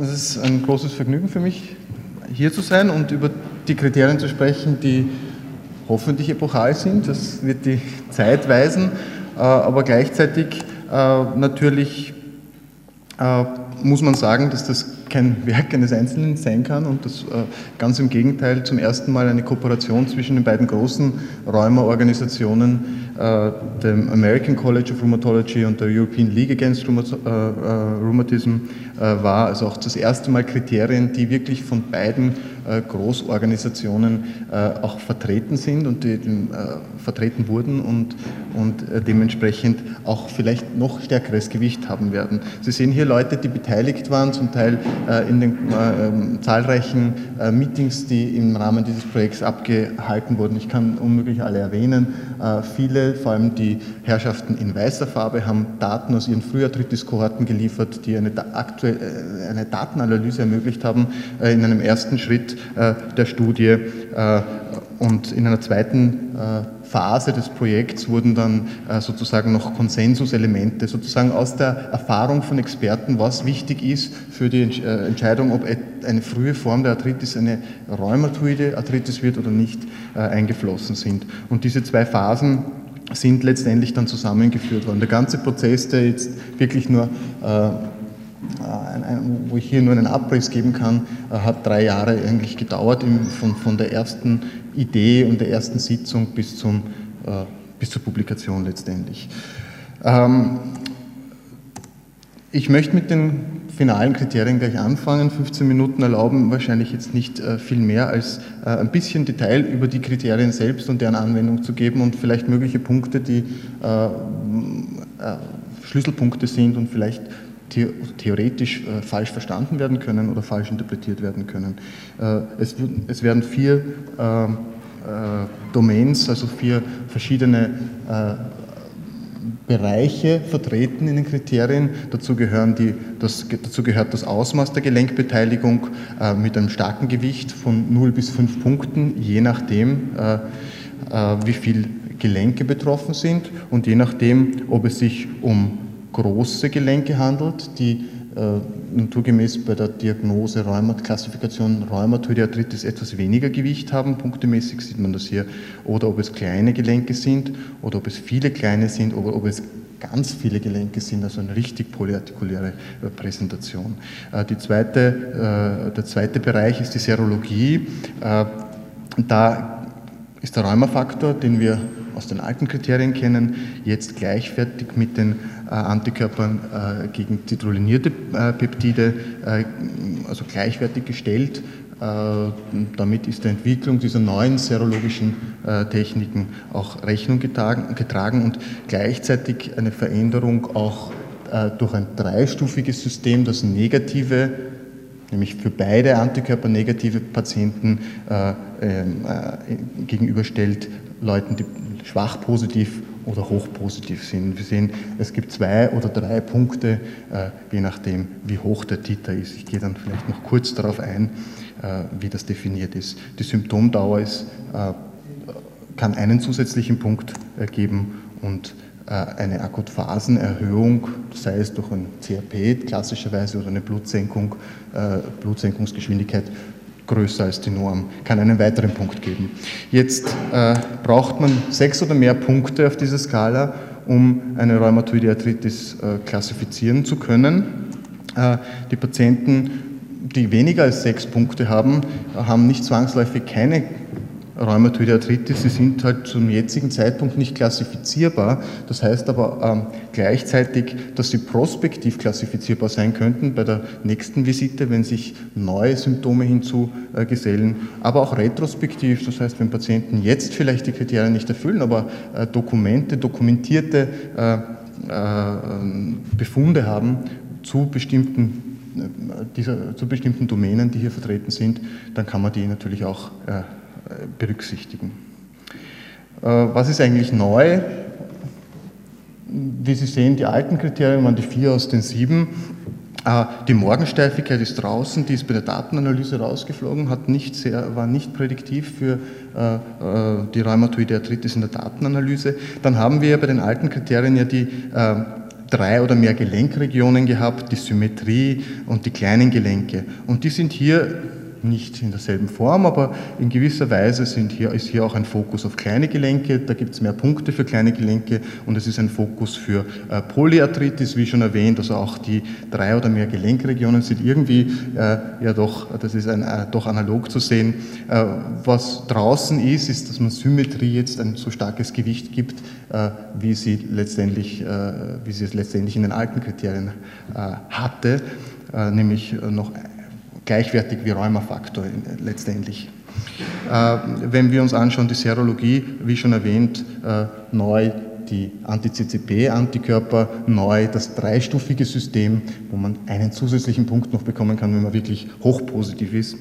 Es ist ein großes Vergnügen für mich, hier zu sein und über die Kriterien zu sprechen, die hoffentlich epochal sind. Das wird die Zeit weisen, äh, aber gleichzeitig äh, natürlich äh, muss man sagen, dass das kein Werk eines Einzelnen sein kann und das ganz im Gegenteil zum ersten Mal eine Kooperation zwischen den beiden großen Rheuma-Organisationen äh, dem American College of Rheumatology und der European League Against äh, äh, Rheumatism war, also auch das erste Mal Kriterien, die wirklich von beiden Großorganisationen auch vertreten sind und die vertreten wurden und, und dementsprechend auch vielleicht noch stärkeres Gewicht haben werden. Sie sehen hier Leute, die beteiligt waren, zum Teil in den ähm, zahlreichen Meetings, die im Rahmen dieses Projekts abgehalten wurden. Ich kann unmöglich alle erwähnen. Viele vor allem die Herrschaften in weißer Farbe, haben Daten aus ihren Früharthritis-Kohorten geliefert, die eine, äh, eine Datenanalyse ermöglicht haben äh, in einem ersten Schritt äh, der Studie. Und in einer zweiten Phase des Projekts wurden dann sozusagen noch Konsensuselemente, sozusagen aus der Erfahrung von Experten, was wichtig ist für die Entscheidung, ob eine frühe Form der Arthritis eine rheumatoide Arthritis wird oder nicht, eingeflossen sind. Und diese zwei Phasen sind letztendlich dann zusammengeführt worden. Der ganze Prozess, der jetzt wirklich nur, äh, wo ich hier nur einen Abriss geben kann, äh, hat drei Jahre eigentlich gedauert, von, der ersten Idee und der ersten Sitzung bis, zum, äh, bis zur Publikation letztendlich. Ähm, ich möchte mit den finalen Kriterien gleich anfangen. 15 Minuten erlauben wahrscheinlich jetzt nicht äh, viel mehr als äh, ein bisschen Detail über die Kriterien selbst und deren Anwendung zu geben und vielleicht mögliche Punkte, die äh, Schlüsselpunkte sind und vielleicht theoretisch falsch verstanden werden können oder falsch interpretiert werden können. es, werden vier Domains, also vier verschiedene Bereiche vertreten in den Kriterien. Dazu, gehören die, das, dazu gehört das Ausmaß der Gelenkbeteiligung äh, mit einem starken Gewicht von 0 bis 5 Punkten, je nachdem, äh, äh, wie viele Gelenke betroffen sind und je nachdem, ob es sich um große Gelenke handelt, die äh, naturgemäß bei der Diagnose Rheumat, Klassifikation Rheumatoide Arthritis etwas weniger Gewicht haben, punktemäßig sieht man das hier, oder ob es kleine Gelenke sind oder ob es viele kleine sind oder ob es ganz viele Gelenke sind, also eine richtig polyartikuläre äh, Präsentation. Äh, die zweite, der zweite Bereich ist die Serologie. Da ist der Rheumafaktor, den wir aus den alten Kriterien kennen, jetzt gleichwertig mit den äh, Antikörpern äh, gegen zitrulinierte äh, Peptide, also gleichwertig gestellt. Damit ist der Entwicklung dieser neuen serologischen Techniken auch Rechnung getragen und gleichzeitig eine Veränderung auch durch ein dreistufiges System, das negative nämlich für beide Antikörper negative Patienten äh, äh, gegenüberstellt, Leuten, die schwach positiv oder hoch positiv sind. Wir sehen, es gibt zwei oder drei Punkte, äh, je nachdem, wie hoch der Titer ist. Ich gehe dann vielleicht noch kurz darauf ein, äh, wie das definiert ist. Die Symptomdauer ist, äh, kann einen zusätzlichen Punkt geben und eine Akutphasenerhöhung, sei es durch ein CRP klassischerweise oder eine Blutsenkung, Blutsenkungsgeschwindigkeit, größer als die Norm, kann einen weiteren Punkt geben. Jetzt äh, braucht man sechs oder mehr Punkte auf dieser Skala, um eine Rheumatoide Arthritis äh, klassifizieren zu können. Äh, die Patienten, die weniger als sechs Punkte haben, haben nicht zwangsläufig keine Rheumatoide Arthritis, sie sind halt zum jetzigen Zeitpunkt nicht klassifizierbar. Das heißt aber ähm, gleichzeitig, dass sie prospektiv klassifizierbar sein könnten bei der nächsten Visite, wenn sich neue Symptome hinzugesellen, aber auch retrospektiv, das heißt, wenn Patienten jetzt vielleicht die Kriterien nicht erfüllen, aber äh, Dokumente, dokumentierte äh, äh, Befunde haben zu bestimmten äh, dieser, zu bestimmten Domänen, die hier vertreten sind, dann kann man die natürlich auch äh, berücksichtigen. Äh, was ist eigentlich neu? Wie Sie sehen, die alten Kriterien waren die vier aus den sieben. Äh, die Morgensteifigkeit ist draußen, die ist bei der Datenanalyse rausgeflogen, hat nicht sehr, war nicht prädiktiv für äh, die Rheumatoide Arthritis in der Datenanalyse. Dann haben wir bei den alten Kriterien ja die drei oder mehr Gelenkregionen gehabt, die Symmetrie und die kleinen Gelenke. Und die sind hier nicht in derselben Form, aber in gewisser Weise hier, ist hier auch ein Fokus auf kleine Gelenke. Da gibt es mehr Punkte für kleine Gelenke und es ist ein Fokus für äh, Polyarthritis, wie schon erwähnt. Also auch die drei oder mehr Gelenkregionen sind irgendwie äh, ja doch, das ist ein, äh, doch analog zu sehen. Äh, was draußen ist, ist, dass man Symmetrie jetzt ein so starkes Gewicht gibt, äh, wie sie letztendlich, äh, wie sie es letztendlich in den alten Kriterien hatte, nämlich noch gleichwertig wie Rheumafaktor letztendlich. Äh, wenn wir uns anschauen, die Serologie, wie schon erwähnt, äh, neu die Anti-CCP-Antikörper, neu das dreistufige System, wo man einen zusätzlichen Punkt noch bekommen kann, wenn man wirklich hochpositiv ist.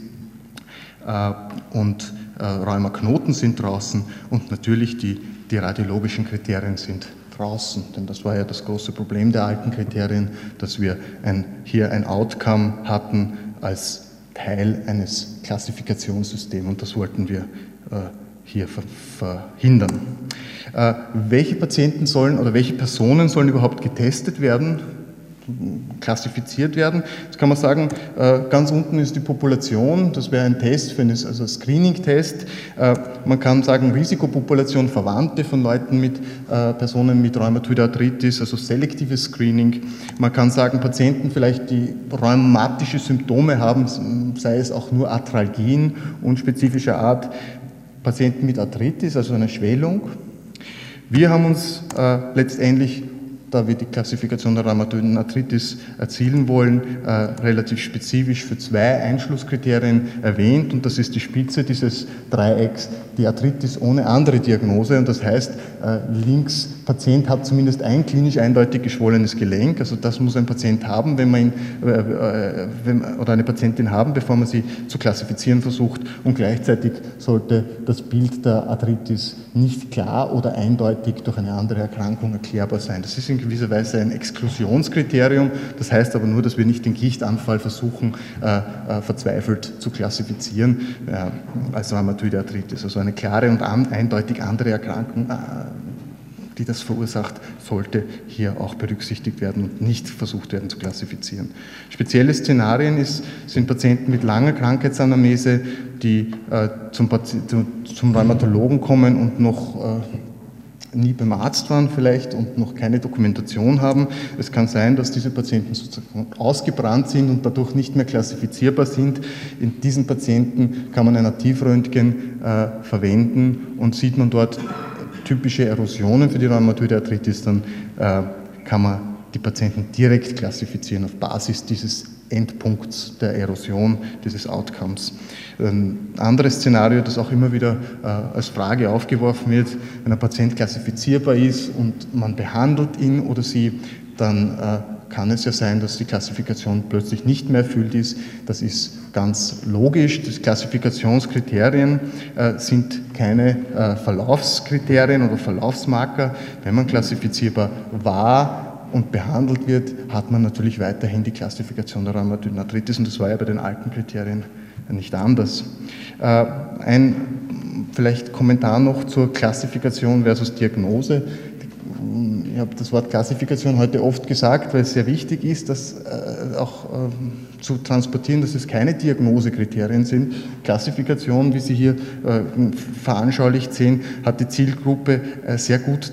Äh, und Rheumaknoten sind draußen und natürlich die, die radiologischen Kriterien sind draußen, denn das war ja das große Problem der alten Kriterien, dass wir ein, hier ein Outcome hatten, als Teil eines Klassifikationssystems und das wollten wir äh, hier verhindern. Äh, welche Patienten sollen oder welche Personen sollen überhaupt getestet werden? Klassifiziert werden. Jetzt kann man sagen, äh, ganz unten ist die Population, das wäre ein Test, für eine, also Screening-Test. Äh, man kann sagen, Risikopopulation, Verwandte von Leuten mit äh, Personen mit Rheumatoide Arthritis, also selektives Screening. Man kann sagen, Patienten vielleicht, die rheumatische Symptome haben, sei es auch nur Arthralgien unspezifischer Art, Patienten mit Arthritis, also eine Schwellung. Wir haben uns letztendlich da wir die Klassifikation der rheumatoiden Arthritis erzielen wollen, äh, relativ spezifisch für zwei Einschlusskriterien erwähnt. Und das ist die Spitze dieses Dreiecks, die Arthritis ohne andere Diagnose. Und das heißt, äh, links Patient hat zumindest ein klinisch eindeutig geschwollenes Gelenk, also das muss ein Patient haben, wenn man ihn, äh, äh wenn, oder eine Patientin haben, bevor man sie zu klassifizieren versucht und gleichzeitig sollte das Bild der Arthritis nicht klar oder eindeutig durch eine andere Erkrankung erklärbar sein. Das ist in gewisser Weise ein Exklusionskriterium. Das heißt aber nur, dass wir nicht den Gichtanfall versuchen, äh, äh, verzweifelt zu klassifizieren als Rheumatoide Arthritis. Also eine klare und an, eindeutig andere Erkrankung, äh, die das verursacht, sollte hier auch berücksichtigt werden und nicht versucht werden zu klassifizieren. Spezielle Szenarien ist, sind Patienten mit langer Krankheitsanamnese, die äh, zum, zum, Rheumatologen kommen und noch äh, nie beim Arzt waren vielleicht und noch keine Dokumentation haben. Es kann sein, dass diese Patienten sozusagen ausgebrannt sind und dadurch nicht mehr klassifizierbar sind. In diesen Patienten kann man ein Nativröntgen äh, verwenden und sieht man dort typische Erosionen für die Rheumatoide Arthritis, dann äh, kann man die Patienten direkt klassifizieren auf Basis dieses Endpunkts der Erosion, dieses Outcomes. Ein anderes Szenario, das auch immer wieder äh, als Frage aufgeworfen wird, wenn ein Patient klassifizierbar ist und man behandelt ihn oder sie, dann äh, kann es ja sein, dass die Klassifikation plötzlich nicht mehr erfüllt ist. Das ist ganz logisch. Die Klassifikationskriterien äh, sind keine äh, Verlaufskriterien oder Verlaufsmarker. Wenn man klassifizierbar war, und behandelt wird, hat man natürlich weiterhin die Klassifikation der Rheumatoiden Arthritis und das war ja bei den alten Kriterien nicht anders. Äh, ein vielleicht Kommentar noch zur Klassifikation versus Diagnose. Ich habe das Wort Klassifikation heute oft gesagt, weil es sehr wichtig ist, das äh, auch ähm, zu transportieren, dass es keine Diagnosekriterien sind. Klassifikation, wie Sie hier äh, veranschaulicht sehen, hat die Zielgruppe sehr gut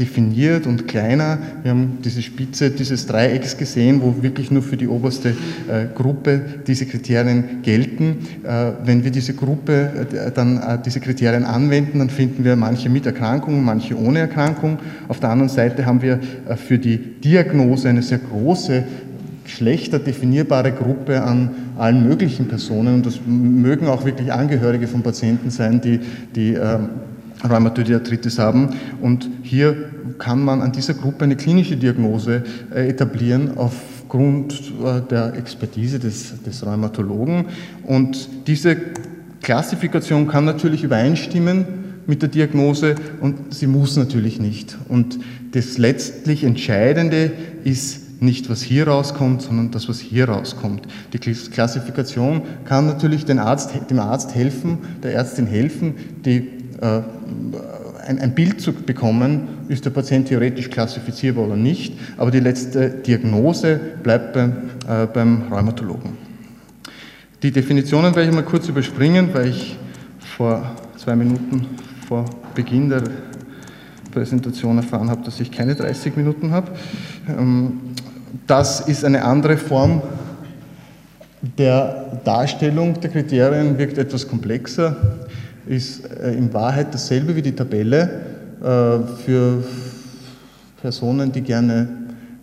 definiert und kleiner. Wir haben diese Spitze dieses Dreiecks gesehen, wo wirklich nur für die oberste äh, Gruppe diese Kriterien gelten. Äh, wenn wir diese Gruppe äh, dann diese Kriterien anwenden, dann finden wir manche mit Erkrankung, manche ohne Erkrankung. Auf der anderen Seite haben wir für die Diagnose eine sehr große schlechter definierbare Gruppe an allen möglichen Personen und das mögen auch wirklich Angehörige von Patienten sein, die, die ähm, Rheumatoide haben. Und hier kann man an dieser Gruppe eine klinische Diagnose äh, etablieren aufgrund äh, der Expertise des, des Rheumatologen. Und diese Klassifikation kann natürlich übereinstimmen mit der Diagnose und sie muss natürlich nicht. Und das letztlich Entscheidende ist nicht, was hier rauskommt, sondern das, was hier rauskommt. Die Klassifikation kann natürlich Arzt, dem Arzt helfen, der Ärztin helfen, die äh, ein, ein, Bild zu bekommen, ist der Patient theoretisch klassifizierbar oder nicht, aber die letzte Diagnose bleibt beim, äh, beim Rheumatologen. Die Definitionen werde ich mal kurz überspringen, weil ich vor zwei Minuten vor Beginn der Präsentation erfahren habe, dass ich keine 30 Minuten habe. Ähm, das ist eine andere Form der Darstellung der Kriterien, wirkt etwas komplexer, ist äh, in Wahrheit dasselbe wie die Tabelle äh, für Personen, die gerne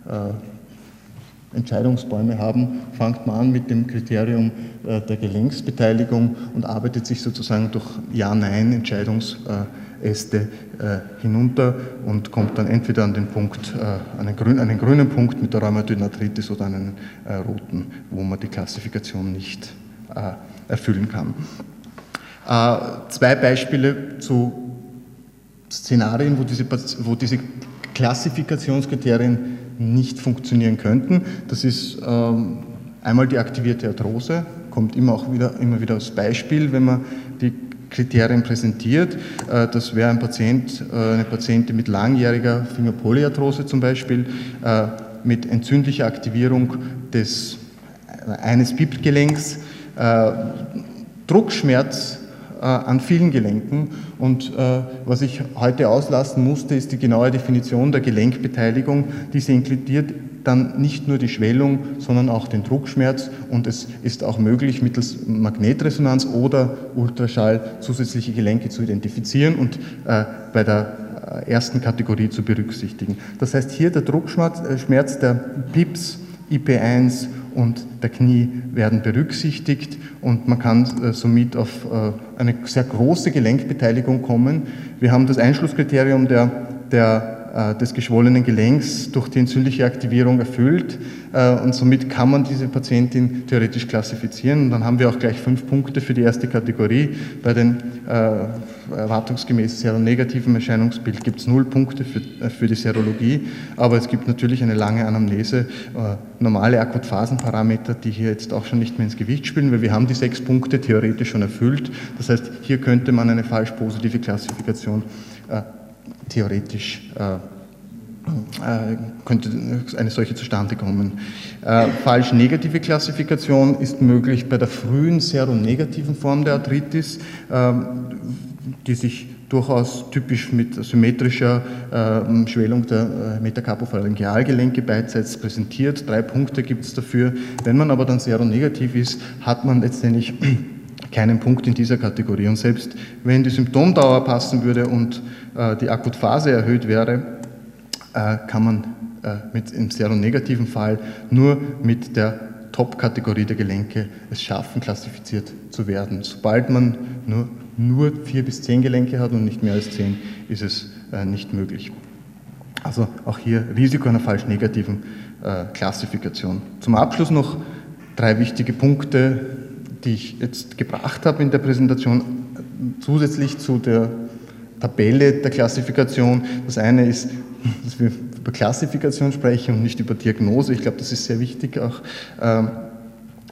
äh, Entscheidungsbäume haben, fängt man an mit dem Kriterium der Gelenksbeteiligung und arbeitet sich sozusagen durch Ja-Nein-Entscheidungsäste hinunter und kommt dann entweder an den Punkt, einen, grün, einen grünen Punkt mit der Rheumatoiden Arthritis oder einen roten, wo man die Klassifikation nicht erfüllen kann. Äh, zwei Beispiele zu Szenarien, wo diese, wo diese Klassifikationskriterien nicht funktionieren könnten. Das ist ähm, einmal die aktivierte Arthrose, kommt immer auch wieder, immer wieder als Beispiel, wenn man die Kriterien präsentiert. Äh, das wäre ein Patient, äh, eine Patientin mit langjähriger Fingerpolyarthrose zum Beispiel, mit entzündlicher Aktivierung des, eines BIP-Gelenks, Druckschmerz äh, an vielen Gelenken. Und äh, was ich heute auslassen musste, ist die genaue Definition der Gelenkbeteiligung. Diese inkludiert dann nicht nur die Schwellung, sondern auch den Druckschmerz. Und es ist auch möglich, mittels Magnetresonanz oder Ultraschall zusätzliche Gelenke zu identifizieren und äh, bei der ersten Kategorie zu berücksichtigen. Das heißt, hier der Druckschmerz der PIPS, IP1 und der Knie werden berücksichtigt und man kann äh, somit auf äh, eine sehr große Gelenkbeteiligung kommen. Wir haben das Einschlusskriterium der, der des geschwollenen Gelenks durch die entzündliche Aktivierung erfüllt äh, und somit kann man diese Patientin theoretisch klassifizieren. Und dann haben wir auch gleich fünf Punkte für die erste Kategorie. Bei den äh, erwartungsgemäß seronegativen Erscheinungsbild gibt es null Punkte für, für die Serologie, aber es gibt natürlich eine lange Anamnese, normale Akutphasenparameter, die hier jetzt auch schon nicht mehr ins Gewicht spielen, weil wir haben die sechs Punkte theoretisch schon erfüllt. Das heißt, hier könnte man eine falsch positive Klassifikation äh, äh, könnte eine solche zustande kommen. Äh, falsch negative Klassifikation ist möglich bei der frühen seronegativen Form der Arthritis, die sich durchaus typisch mit symmetrischer äh, Schwellung der Metacarpopharyngealgelenke beidseits präsentiert. Drei Punkte gibt es dafür. Wenn man aber dann seronegativ ist, hat man letztendlich keinen Punkt in dieser Kategorie. Und selbst wenn die Symptomdauer passen würde und äh, die Akutphase erhöht wäre, äh, kann man äh, mit, im seronegativen Fall nur mit der Top-Kategorie der Gelenke es schaffen, klassifiziert zu werden. Sobald man nur, nur vier bis zehn Gelenke hat und nicht mehr als zehn, ist es äh, nicht möglich. Also auch hier Risiko einer falsch negativen äh, Klassifikation. Zum Abschluss noch drei wichtige Punkte, die ich jetzt gebracht habe in der Präsentation, zusätzlich zu der Tabelle der Klassifikation. Das eine ist, dass wir über Klassifikation sprechen und nicht über Diagnose. Ich glaube, das ist sehr wichtig auch ähm,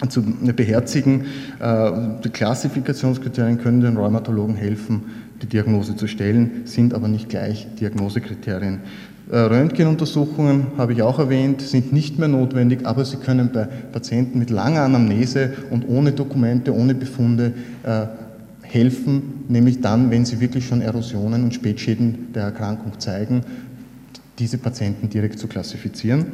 zu beherzigen. Äh, die Klassifikationskriterien können den Rheumatologen helfen, die Diagnose zu stellen, sind aber nicht gleich Diagnosekriterien. Äh, Röntgenuntersuchungen, habe ich auch erwähnt, sind nicht mehr notwendig, aber sie können bei Patienten mit langer Anamnese und ohne Dokumente, ohne Befunde äh, helfen, nämlich dann, wenn sie wirklich schon Erosionen und Spätschäden der Erkrankung zeigen, diese Patienten direkt zu klassifizieren.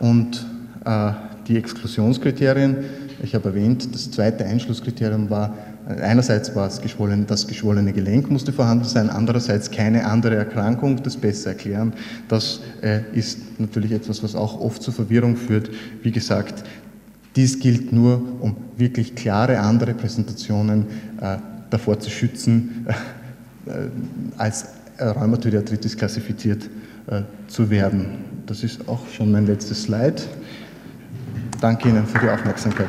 Und äh, die Exklusionskriterien, ich habe erwähnt, das zweite Einschlusskriterium war, einerseits war es geschwollen, das geschwollene Gelenk musste vorhanden sein, andererseits keine andere Erkrankung, das besser erklären. Das äh, ist natürlich etwas, was auch oft zu Verwirrung führt. Wie gesagt, dies gilt nur, um wirklich klare andere Präsentationen äh, davor zu schützen, äh, als Rheumatoide Arthritis klassifiziert äh, zu werden. Das ist auch schon mein letztes Slide. Danke Ihnen für die Aufmerksamkeit.